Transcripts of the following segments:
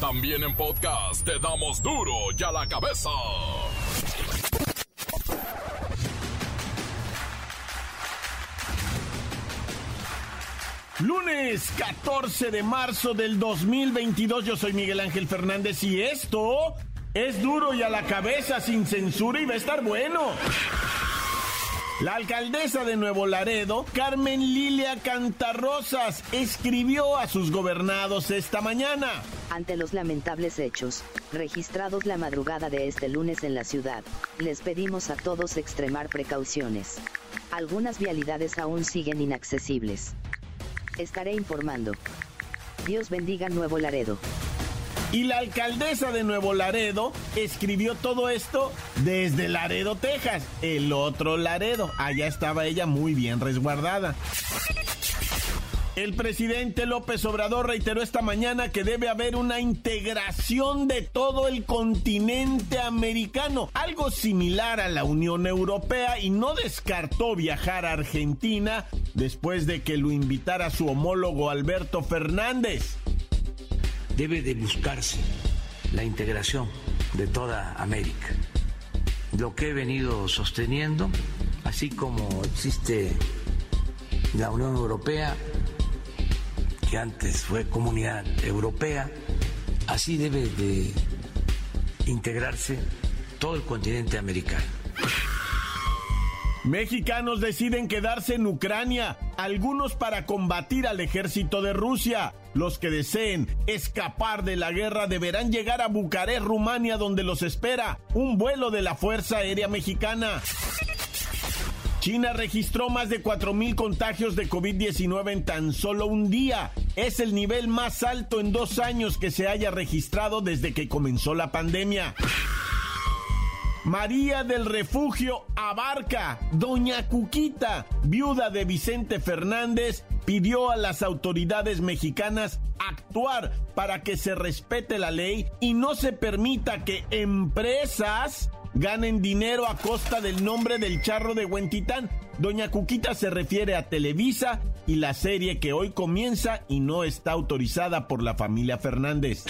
También en podcast te damos duro y a la cabeza. Lunes 14 de marzo del 2022, yo soy Miguel Ángel Fernández y esto es duro y a la cabeza sin censura y va a estar bueno. La alcaldesa de Nuevo Laredo, Carmen Lilia Cantarrosas, escribió a sus gobernados esta mañana. Ante los lamentables hechos, registrados la madrugada de este lunes en la ciudad, les pedimos a todos extremar precauciones. Algunas vialidades aún siguen inaccesibles. Estaré informando. Dios bendiga Nuevo Laredo. Y la alcaldesa de Nuevo Laredo escribió todo esto desde Laredo, Texas, el otro Laredo. Allá estaba ella muy bien resguardada. El presidente López Obrador reiteró esta mañana que debe haber una integración de todo el continente americano, algo similar a la Unión Europea, y no descartó viajar a Argentina después de que lo invitara su homólogo Alberto Fernández debe de buscarse la integración de toda América. Lo que he venido sosteniendo, así como existe la Unión Europea, que antes fue Comunidad Europea, así debe de integrarse todo el continente americano. Mexicanos deciden quedarse en Ucrania, algunos para combatir al ejército de Rusia. Los que deseen escapar de la guerra deberán llegar a Bucarest, Rumania, donde los espera un vuelo de la Fuerza Aérea Mexicana. China registró más de 4.000 contagios de COVID-19 en tan solo un día. Es el nivel más alto en dos años que se haya registrado desde que comenzó la pandemia. María del Refugio Abarca, Doña Cuquita, viuda de Vicente Fernández, pidió a las autoridades mexicanas actuar para que se respete la ley y no se permita que empresas ganen dinero a costa del nombre del charro de Huentitán. Doña Cuquita se refiere a Televisa y la serie que hoy comienza y no está autorizada por la familia Fernández.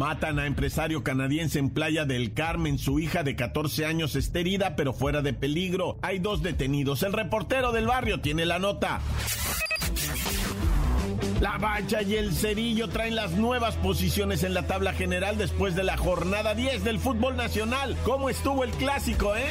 Matan a empresario canadiense en Playa del Carmen. Su hija de 14 años está herida, pero fuera de peligro. Hay dos detenidos. El reportero del barrio tiene la nota. La Bacha y el Cerillo traen las nuevas posiciones en la tabla general después de la jornada 10 del fútbol nacional. ¿Cómo estuvo el clásico, eh?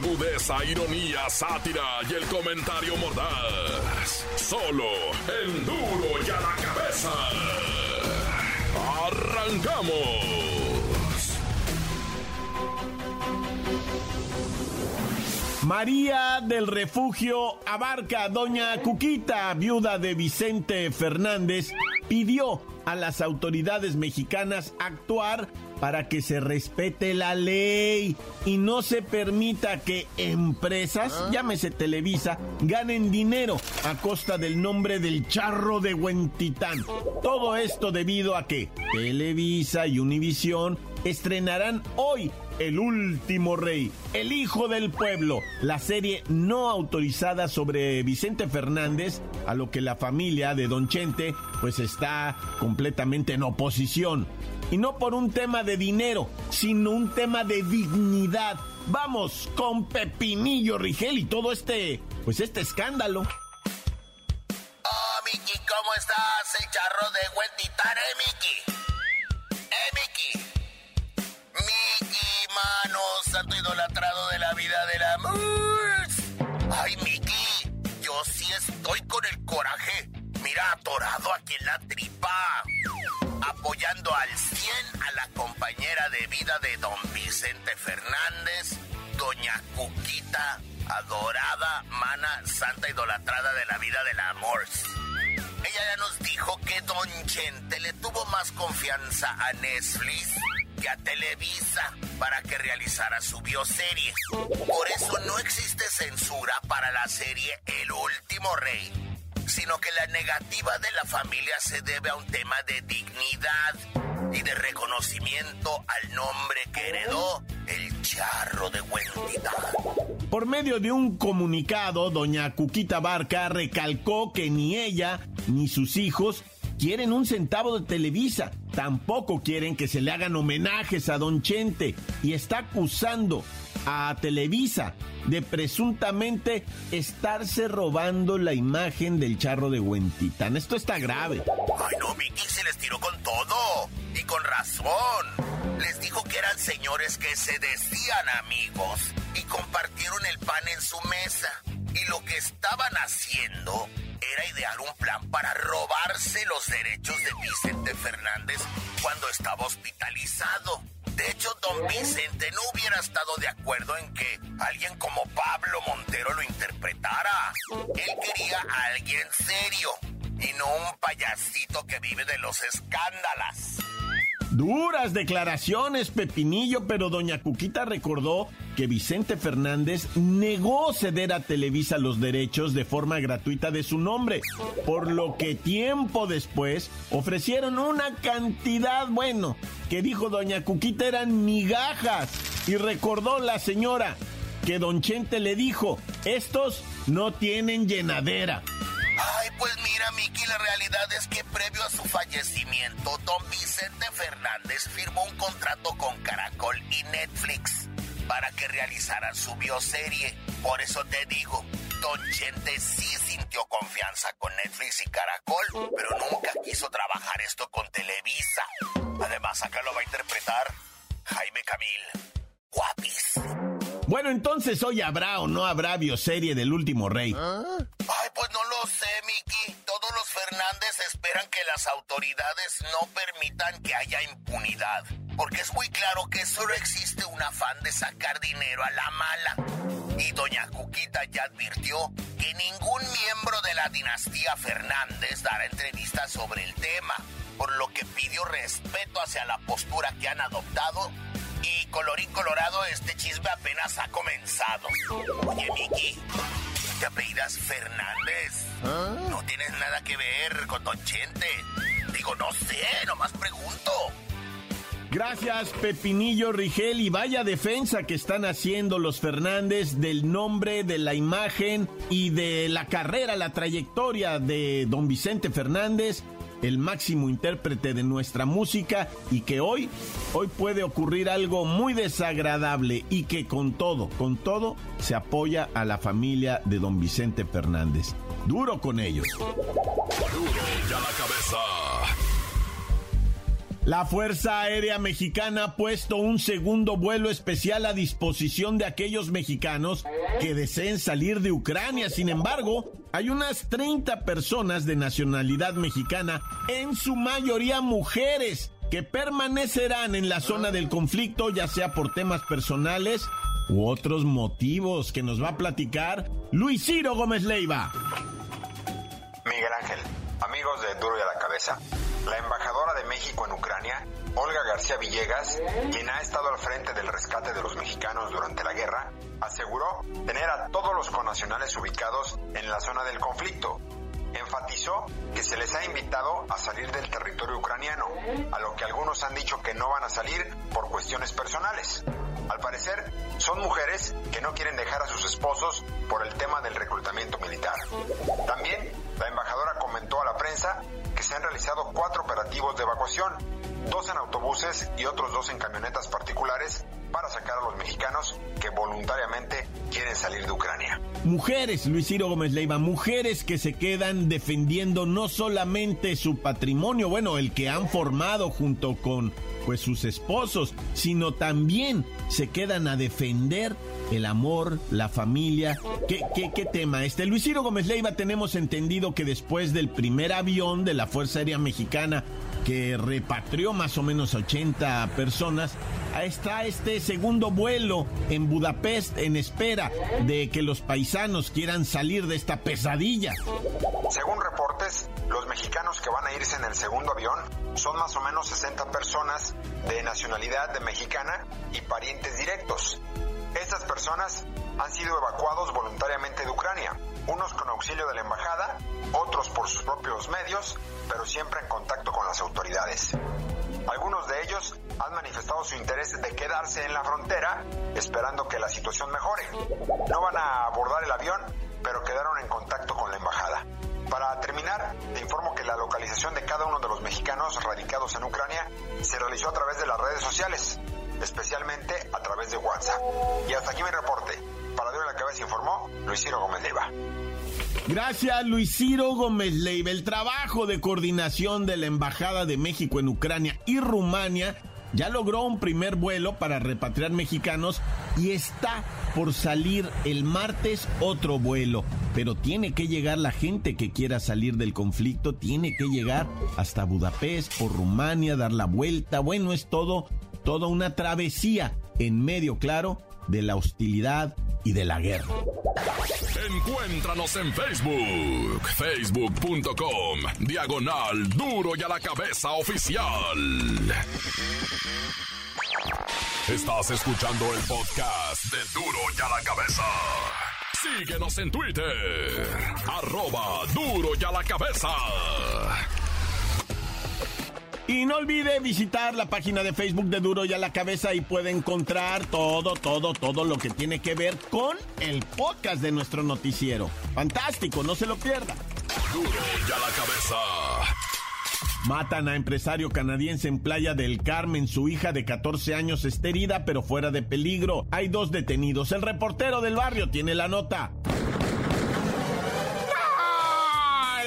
Agudeza, ironía, sátira y el comentario mordaz. Solo el duro y a la cabeza. ¡Arrancamos! María del Refugio Abarca, doña Cuquita, viuda de Vicente Fernández, pidió a las autoridades mexicanas actuar para que se respete la ley y no se permita que empresas, llámese Televisa, ganen dinero a costa del nombre del charro de Huentitán. Todo esto debido a que Televisa y Univisión estrenarán hoy el último rey, el hijo del pueblo, la serie no autorizada sobre Vicente Fernández, a lo que la familia de Don Chente pues está completamente en oposición. Y no por un tema de dinero, sino un tema de dignidad. Vamos con Pepinillo Rigel y todo este, pues este escándalo. Oh, Miki, ¿cómo estás? El charro de Huentitán, ¿eh, Miki? Yo sí estoy con el coraje. Mira, atorado aquí en la tripa. Apoyando al 100 a la compañera de vida de don Vicente Fernández, doña Cuquita, adorada, mana, santa idolatrada de la vida del amor. Ella ya nos dijo que Don Chente le tuvo más confianza a Netflix a Televisa para que realizara su bioserie. Por eso no existe censura para la serie El Último Rey, sino que la negativa de la familia se debe a un tema de dignidad y de reconocimiento al nombre que heredó el charro de Huentitán. Por medio de un comunicado, doña Cuquita Barca recalcó que ni ella ni sus hijos quieren un centavo de Televisa, tampoco quieren que se le hagan homenajes a Don Chente y está acusando a Televisa de presuntamente estarse robando la imagen del charro de Huentitán. Esto está grave. Ay, no, Mickey se les tiró con todo. Y con razón. Les dijo que eran señores que se decían amigos y compartieron el pan en su mesa. Y lo que estaban haciendo era idear un plan para robarse los derechos de Vicente Fernández cuando estaba hospitalizado. De hecho, don Vicente no hubiera estado de acuerdo en que alguien como Pablo Montero lo interpretara. Él quería a alguien serio y no un payasito que vive de los escándalos. Duras declaraciones, Pepinillo, pero doña Cuquita recordó que Vicente Fernández negó ceder a Televisa los derechos de forma gratuita de su nombre, por lo que tiempo después ofrecieron una cantidad, bueno, que dijo doña Cuquita eran migajas, y recordó la señora que don Chente le dijo, estos no tienen llenadera. Ay, pues mira, Miki, la realidad es que previo a su fallecimiento, don Vicente Fernández firmó un contrato con Caracol y Netflix para que realizaran su bioserie. Por eso te digo, Don Chente sí sintió confianza con Netflix y Caracol, pero nunca quiso trabajar esto con Televisa. Además, acá lo va a interpretar Jaime Camil. Guapis. Bueno, entonces hoy habrá o no habrá bioserie del último rey. Ay, haya impunidad. Porque es muy claro que solo existe un afán de sacar dinero a la mala. Y doña Cuquita ya advirtió que ningún miembro de la dinastía Fernández dará entrevistas sobre el tema, por lo que pidió respeto hacia la postura que han adoptado y colorín colorado, este chisme apenas ha comenzado. Oye, Miki, ¿te apellidas Fernández? No tienes nada que ver con Don Chente. Digo, no sé, nomás pregunto. Gracias, Pepinillo Rigel, y vaya defensa que están haciendo los Fernández del nombre, de la imagen y de la carrera, la trayectoria de don Vicente Fernández el máximo intérprete de nuestra música y que hoy, hoy puede ocurrir algo muy desagradable y que con todo, con todo, se apoya a la familia de don Vicente Fernández. Duro con ellos. Duro ya la cabeza. La Fuerza Aérea Mexicana ha puesto un segundo vuelo especial a disposición de aquellos mexicanos que deseen salir de Ucrania. Sin embargo, hay unas 30 personas de nacionalidad mexicana, en su mayoría mujeres, que permanecerán en la zona del conflicto, ya sea por temas personales u otros motivos que nos va a platicar Luis Ciro Gómez Leiva. Miguel Ángel, amigos de Duro y a la Cabeza. La embajadora de México en Ucrania, Olga García Villegas, quien ha estado al frente del rescate de los mexicanos durante la guerra, aseguró tener a todos los conacionales ubicados en la zona del conflicto. Enfatizó que se les ha invitado a salir del territorio ucraniano, a lo que algunos han dicho que no van a salir por cuestiones personales. Al parecer, son mujeres que no quieren dejar a sus esposos por el tema del reclutamiento militar. También, la embajadora comentó a la prensa que se han realizado cuatro operativos de evacuación, dos en autobuses y otros dos en camionetas particulares para sacar a los mexicanos que voluntariamente quieren salir de Ucrania. Mujeres, Luis Ciro Gómez Leiva, mujeres que se quedan defendiendo no solamente su patrimonio, bueno, el que han formado junto con pues sus esposos, sino también se quedan a defender el amor, la familia. ¿Qué, qué, qué tema? Este Luis Ciro Gómez Leiva tenemos entendido que después del primer avión de la Fuerza Aérea Mexicana que repatrió más o menos 80 personas, está este segundo vuelo en Budapest en espera de que los paisanos quieran salir de esta pesadilla. Según reportes, Los mexicanos que van a irse en el segundo avión son más o menos 60 personas de nacionalidad de mexicana y parientes directos. Estas personas han sido evacuados voluntariamente de Ucrania, unos con auxilio de la embajada, otros por sus propios medios, pero siempre en contacto con las autoridades. Algunos de ellos han manifestado su interés de quedarse en la frontera esperando que la situación mejore. No van a abordar el avión, pero quedaron en contacto con la embajada. Para terminar, te informo que la localización de cada uno de los mexicanos radicados en Ucrania se realizó a través de las redes sociales, especialmente a través de WhatsApp. Y hasta aquí mi reporte. Para Dios la Cabeza informó Luis Ciro Gómez Leiva. Gracias, Luis Ciro Gómez Leiva. El trabajo de coordinación de la Embajada de México en Ucrania y Rumania ya logró un primer vuelo para repatriar mexicanos y está por salir el martes otro vuelo. Pero tiene que llegar la gente que quiera salir del conflicto, tiene que llegar hasta Budapest, por Rumania, dar la vuelta. Bueno, es todo, toda una travesía en medio, claro, de la hostilidad y de la guerra. Encuéntranos en Facebook, facebook.com, diagonal duro y a la cabeza oficial. Estás escuchando el podcast de duro y a la cabeza. Síguenos en Twitter, arroba duro y a la cabeza. Y no olvide visitar la página de Facebook de Duro y a la Cabeza y puede encontrar todo, todo, todo lo que tiene que ver con el podcast de nuestro noticiero. Fantástico, no se lo pierda. Duro y a la cabeza. Matan a empresario canadiense en Playa del Carmen. Su hija de 14 años está herida, pero fuera de peligro. Hay dos detenidos. El reportero del barrio tiene la nota.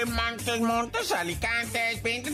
Montes, montes, alicantes, pintas,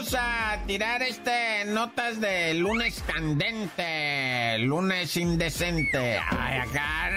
Vamos a tirar este notas de lunes candente, lunes indecente. Ay, acá,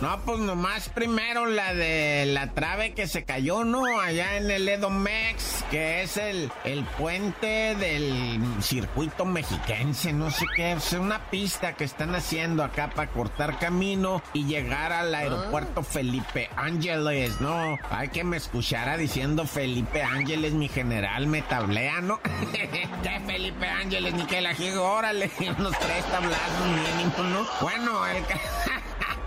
no. pues nomás primero la de la trave que se cayó, ¿no? Allá en el Edomex, que es el, el puente del circuito mexiquense, no sé qué, es una pista que están haciendo acá para cortar camino y llegar al aeropuerto Felipe Ángeles, ¿no? Hay que me escuchara diciendo Felipe Ángeles, mi general, me tablea, ¿no? ¿Qué Felipe Ángeles? Ni que la jigo, órale, unos tres tablazos mínimo, ¿no? Bueno, el...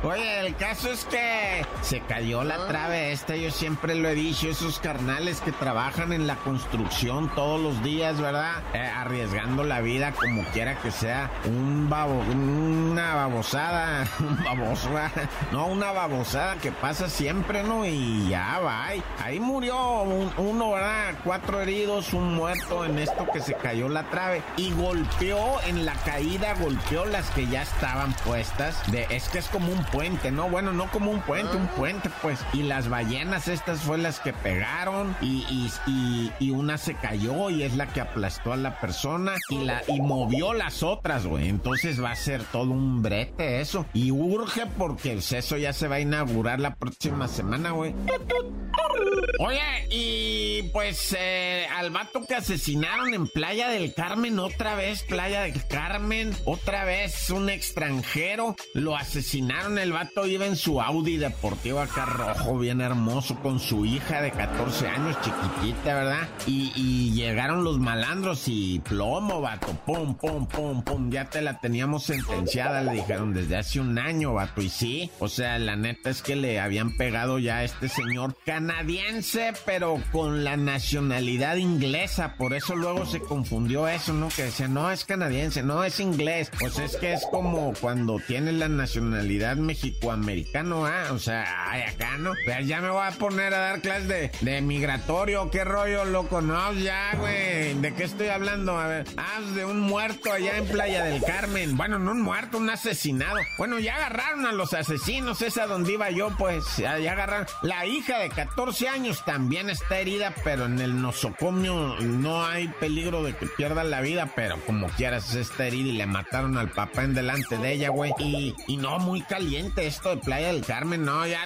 Oye, el caso es que se cayó la trave esta, yo siempre lo he dicho, esos carnales que trabajan en la construcción todos los días, ¿verdad? Eh, arriesgando la vida como quiera que sea, un babo, una babosada, un baboso, no, una babosada que pasa siempre, ¿no? Y ya va, ahí murió un, uno, ¿verdad? Cuatro heridos, un muerto en esto que se cayó la trave y golpeó en la caída, golpeó las que ya estaban puestas, de, es que es como un puente, ¿no? Bueno, no como un puente, un puente, pues. Y las ballenas estas fue las que pegaron y, y, y, y una se cayó y es la que aplastó a la persona y, la, y movió las otras, güey. Entonces va a ser todo un brete eso. Y urge porque eso ya se va a inaugurar la próxima semana, güey. Oye, y pues eh, al vato que asesinaron en Playa del Carmen, otra vez, Playa del Carmen, otra vez un extranjero, lo asesinaron, el vato iba en su Audi deportivo acá rojo, bien hermoso, con su hija de 14 años, chiquitita, ¿verdad? Y, llegaron los malandros y plomo, vato, pum, pum, pum, pum, ya te la teníamos sentenciada, le dijeron desde hace un año, vato, y sí, o sea, la neta es que le habían pegado ya a este señor canadiense, pero con la nacionalidad inglesa, por eso luego se confundió eso, ¿no? Que decía, no es canadiense, no es inglés, pues es que es como cuando tiene la nacionalidad mexicoamericano, ¿ah? O sea, ay, acá, ¿no? Pero ya me voy a poner a dar clases de, de migratorio, qué rollo, loco, no, ya, güey, ¿de qué estoy hablando? A ver, ah, de un muerto allá en Playa del Carmen, bueno, no un muerto, un asesinado, bueno, ya agarraron a los asesinos, esa donde iba yo, pues, ya, ya agarraron, la hija de 14 años también está herida, pero en el nosocomio no hay peligro de que pierda la vida, pero como quieras está herida y le mataron al papá en delante de ella, güey. Y, y no, muy caliente esto de Playa del Carmen, no, ya.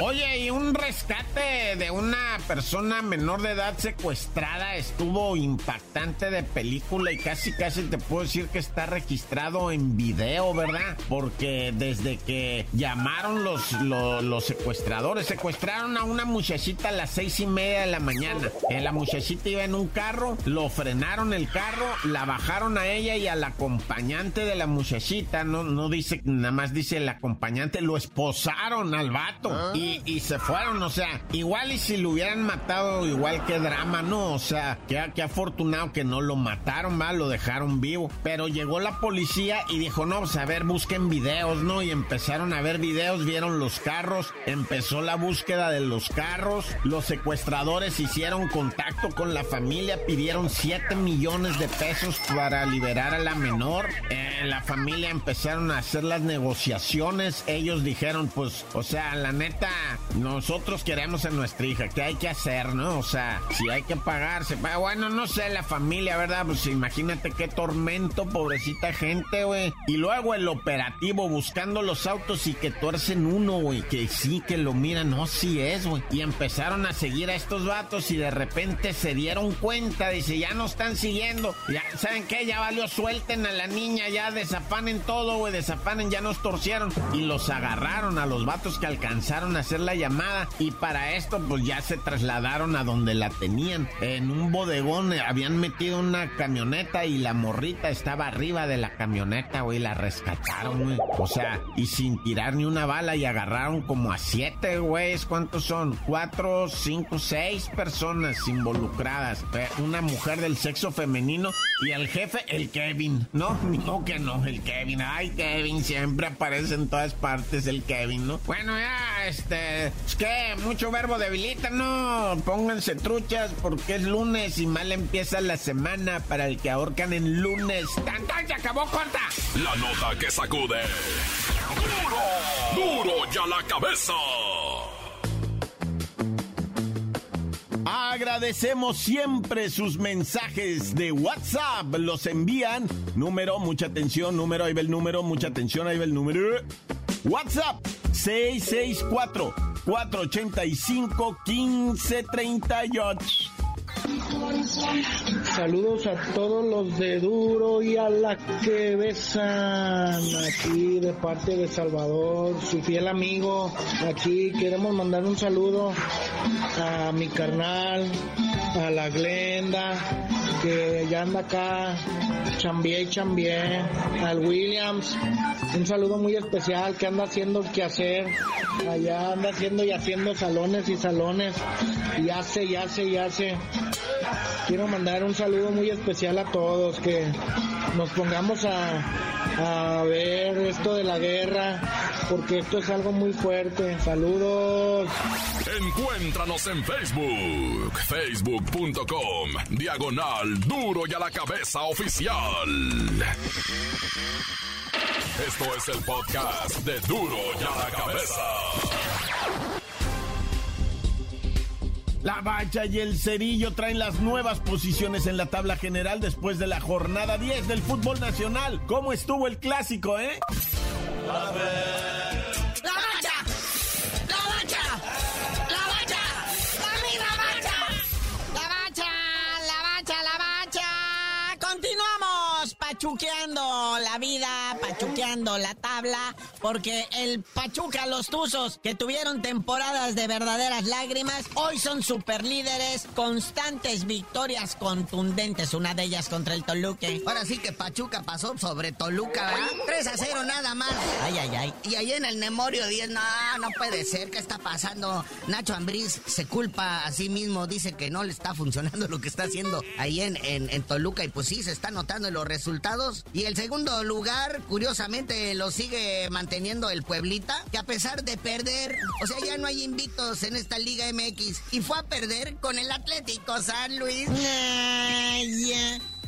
Oye, y un rescate de una persona menor de edad secuestrada estuvo impactante de película y casi casi te puedo decir que está registrado en video, ¿verdad? Porque desde que llamaron los, los, secuestradores, secuestraron a una muchachita a las seis y media de la mañana. Eh, la muchachita iba en un carro, lo frenaron el carro, la bajaron a ella y al acompañante de la muchachita, no, no dice, nada más dice el acompañante, lo esposaron al vato ah. y, se fueron, o sea, igual y si lo hubieran matado, igual que drama, ¿no? O sea, que, afortunado que no lo mataron, mal, lo dejaron vivo. Pero llegó la policía y dijo, no, pues a ver, busquen videos, ¿no? Y empezaron a ver videos, vieron los carros, empezó la búsqueda de los carros, los secuestradores hicieron contacto con la familia, pidieron 7 millones de pesos para liberar a la menor. Eh, la familia empezaron a hacer las negociaciones, ellos dijeron, pues, o sea, la neta, nosotros queremos a nuestra hija, ¿qué hay que hacer, no? O sea, si hay que pagarse, bueno, no sé, la familia, ¿verdad? Pues imagínate qué tormento, pobrecita gente, güey. Y luego el operativo buscando los autos y que tuercen uno, güey, que sí, que lo miran, no, sí es, güey. Y empezaron a seguir a estos vatos y de repente se dieron cuenta, dice, ya no están siguiendo, ya, ¿saben qué? Ya valió, suelten a la niña, ya desafanen todo, güey, desafanen, ya nos torcieron. Y los agarraron a los vatos que alcanzaron a hacer la llamada y para esto pues ya se trasladaron a donde la tenían. En un bodegón habían metido una camioneta y la morrita estaba arriba de la camioneta, güey, la rescataron, güey. O sea, y sin tirar ni una bala y agarraron como a siete, güey. ¿Cuántos son? Cuatro, cinco, seis personas involucradas. Una mujer del sexo femenino y el jefe, el Kevin. No, no que no, el Kevin. Ay, Kevin, siempre aparece en todas partes el Kevin, ¿no? Bueno, ya, este, es que mucho verbo debilita, ¿no? Pónganse truchas porque es lunes y mal empieza la semana para el que ahorcan en lunes. ¡Tan, se acabó, corta! La nota que sacude. ¡Duro! ¡Duro ya la cabeza! Agradecemos siempre sus mensajes de WhatsApp. Los envían. Número, mucha atención. Número, ahí va el número. Mucha atención, ahí va el número. WhatsApp 664 485 1538. Saludos a todos los de Duro y a la que besan. Aquí de parte de Salvador, su fiel amigo. Aquí queremos mandar un saludo a mi carnal, a la Glenda, que ya anda acá, chambié y chambié, al Williams, un saludo muy especial que anda haciendo que hacer, allá anda haciendo y haciendo salones y salones, y hace y hace y hace. Quiero mandar un saludo muy especial a todos, que nos pongamos a, a ver esto de la guerra, porque esto es algo muy fuerte. Saludos. Encuéntranos en Facebook, facebook.com, diagonal duro y a la cabeza oficial. Esto es el podcast de duro y a la cabeza. La Bacha y el Cerillo traen las nuevas posiciones en la tabla general después de la jornada 10 del fútbol nacional. ¿Cómo estuvo el clásico, eh? A ver. pachuqueando la vida, la tabla, porque el Pachuca, los Tuzos, que tuvieron temporadas de verdaderas lágrimas, hoy son super líderes, constantes victorias contundentes, una de ellas contra el Toluca. Ahora sí que Pachuca pasó sobre Toluca, ¿verdad? 3 a 0 nada más. Ay, ay, ay. Y ahí en el Memorio 10, no, no puede ser, ¿qué está pasando? Nacho Ambriz se culpa a sí mismo, dice que no le está funcionando lo que está haciendo ahí en, en, en Toluca, y pues sí, se está notando en los resultados y el segundo lugar, curiosamente, lo sigue manteniendo el Pueblita, que a pesar de perder, o sea, ya no hay invictos en esta Liga MX. Y fue a perder con el Atlético San Luis.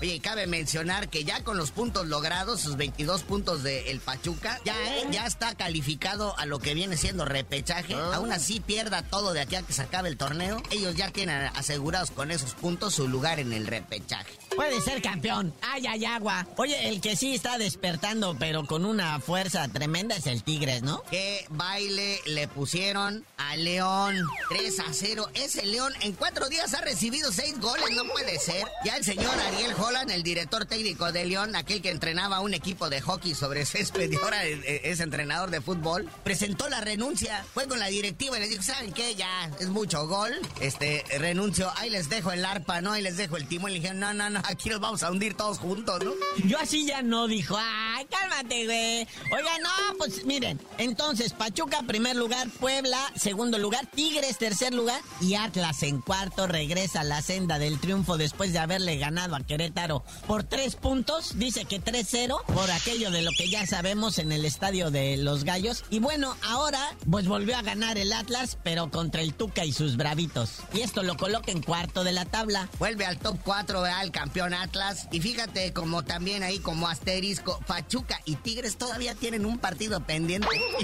Oye, cabe mencionar que ya con los puntos logrados, sus 22 puntos de el Pachuca, ya, eh, ya está calificado a lo que viene siendo repechaje. Ah. Aún así pierda todo de aquí a que se acabe el torneo. Ellos ya tienen asegurados con esos puntos su lugar en el repechaje. Puede ser campeón. Ay, ay, agua. Oye, el que sí está despertando, pero con una fuerza tremenda es el Tigres, ¿no? Qué baile le pusieron a León. 3 a 0. Ese León en cuatro días ha recibido seis goles, no puede ser. Ya el señor Ariel Holland, el director técnico de León, aquel que entrenaba un equipo de hockey sobre césped y ahora es, entrenador de fútbol, presentó la renuncia. Fue con la directiva y le dijo, ¿saben qué? Ya es mucho gol. Este, renuncio. Ahí les dejo el arpa, ¿no? Ahí les dejo el timón. Le dijeron, no, no, no, aquí nos vamos a hundir todos juntos, ¿no? Yo así ya no, dijo. Ay, cálmate, güey. Oiga, no, pues miren. Entonces, Pachuca, primer lugar. Puebla, segundo lugar. Tigres, tercer lugar. Y Atlas en cuarto regresa a la senda del triunfo después de haberle ganado a Querétaro por tres puntos. Dice que 3-0 por aquello de lo que ya sabemos en el estadio de los Gallos. Y bueno, ahora pues volvió a ganar el Atlas, pero contra el Tuca y sus bravitos. Y esto lo coloca en cuarto de la tabla. Vuelve al top 4, al campeón Atlas. Y fíjate como también ahí como asterisco, Pachuca y Tigres todavía tienen un partido pendiente.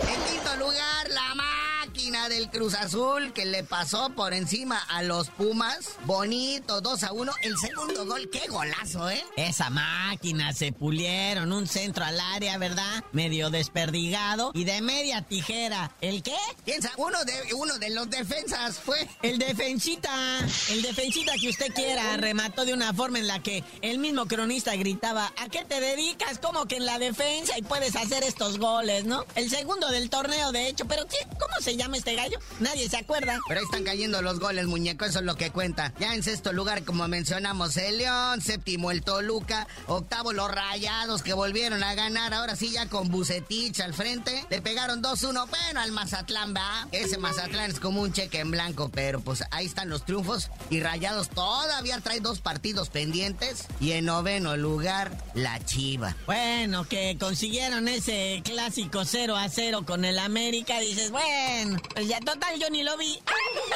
en quinto lugar, la máquina del Cruz Azul que le pasó por encima a los Pumas. Bonito, 2 a 1. El segundo gol, qué golazo, ¿eh? Esa máquina se pulieron. Un centro al área, ¿verdad? Medio desperdigado y de media tijera. ¿El qué? Piensa, uno de, uno de los defensas fue. El defensita. El defensita que usted quiera remató de una forma en la que el mismo cronista gritaba: ¿A qué te dedicas? Como que en la defensa y puedes hacer estos goles, ¿no? El segundo del torneo, de hecho. ¿Pero qué? ¿Cómo se llama este gallo? Nadie se acuerda. Pero ahí están cayendo los goles, muñeco. Eso es lo que cuenta. Ya en sexto lugar, como mencionamos, el León. Séptimo, el Toluca. Octavo, los Rayados que volvieron a ganar. Ahora sí, ya con Bucetich al frente. Le pegaron 2-1. Bueno, al Mazatlán, va. Ese Mazatlán es como un cheque en blanco, pero pues ahí están los triunfos. Y Rayados todavía trae dos partidos pendientes. Y en noveno lugar, la Chiva. Bueno, que consiguieron ese clásico 0 a 0 con el América. Dices, bueno, pues ya total yo ni lo vi.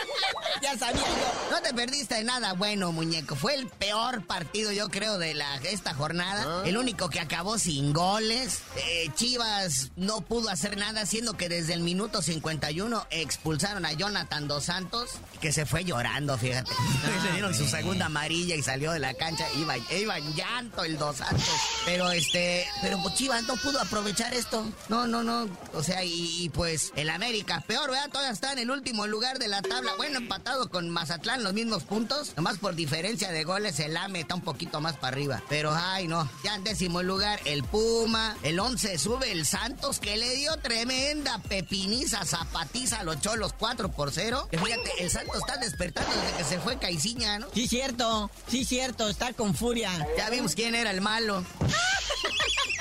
ya sabía yo. No te perdiste nada bueno, muñeco. Fue el peor partido, yo creo, de la, esta jornada. Ah. El único que acabó sin goles. Eh, Chivas no pudo hacer nada, siendo que desde el minuto 51 expulsaron a Jonathan Dos Santos, que se fue llorando, fíjate. Le dieron su segunda amarilla y salió de la cancha. Iba, iba en llanto el Dos Santos. Pero este, pero pues Chivas no pudo aprovechar esto. No, no, no. O sea, y, pues el América, peor, ¿verdad? Todavía está en el último lugar de la tabla. Bueno, empatado con Mazatlán, los mismos puntos. Nomás por diferencia de goles, el AME está un poquito más para arriba. Pero ay, no. Ya en décimo lugar, el Puma. El 11 sube el Santos, que le dio tremenda pepiniza, zapatiza a los cholos 4 por 0. Que fíjate, el Santos está despertando desde que se fue Caiciña, ¿no? Sí, cierto. Sí, cierto. Está con furia. Ya vimos quién era el malo.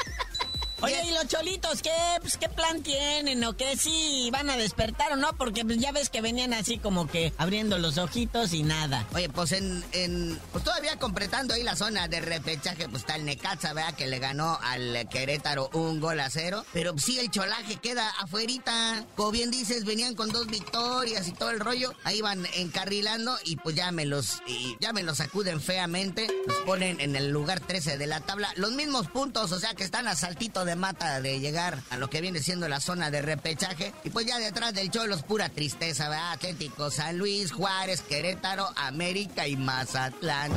Oye, ¿y los cholitos qué? Pues, ¿qué plan tienen? ¿O qué? ¿Sí van a despertar o no? Porque pues, ya ves que venían así como que abriendo los ojitos y nada. Oye, pues en, pues todavía completando ahí la zona de repechaje, pues está el Necaxa, ¿verdad? Que le ganó al Querétaro un gol a cero. Pero sí, el cholaje queda afuerita. Como bien dices, venían con dos victorias y todo el rollo. Ahí van encarrilando y pues ya me los, y ya me los sacuden feamente. Los ponen en el lugar 13 de la tabla. Los mismos puntos, o sea que están a de mata de llegar a lo que viene siendo la zona de repechaje. Y pues ya detrás del Cholos, pura tristeza, ¿verdad? Atlético, San Luis, Juárez, Querétaro, América y Mazatlán.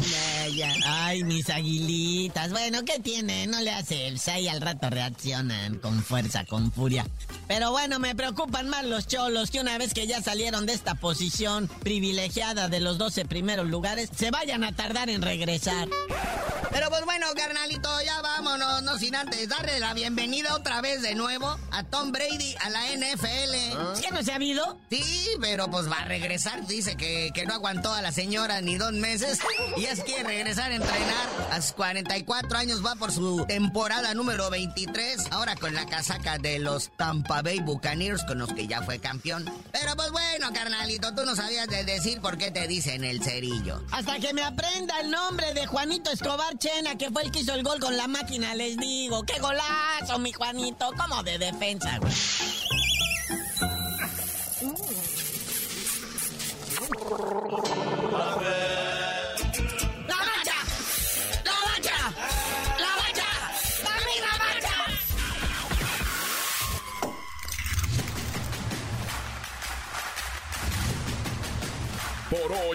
Ay, mis aguilitas. Bueno, ¿qué tiene? No le hace el ahí al rato reaccionan con fuerza, con furia. Pero bueno, me preocupan más los cholos que una vez que ya salieron de esta posición privilegiada de los 12 primeros lugares, se vayan a tardar en regresar. Pero pues bueno, carnalito, ya vámonos, no sin antes darle la bienvenida otra vez de nuevo a Tom Brady a la NFL. ¿Ah? ¿Qué no se ha habido? Sí, pero pues va a regresar. Dice que, que no aguantó a la señora ni dos meses y es que regresar a entrenar. A sus 44 años va por su temporada número 23, ahora con la casaca de los Tampa Bay Buccaneers, con los que ya fue campeón. Pero pues bueno, carnalito, tú no sabías de decir por qué te dicen el cerillo. Hasta que me aprenda el nombre de Juanito Escobar Que fue el que hizo el gol con la máquina, les digo. ¡Qué golazo, mi Juanito! Como de defensa, güey.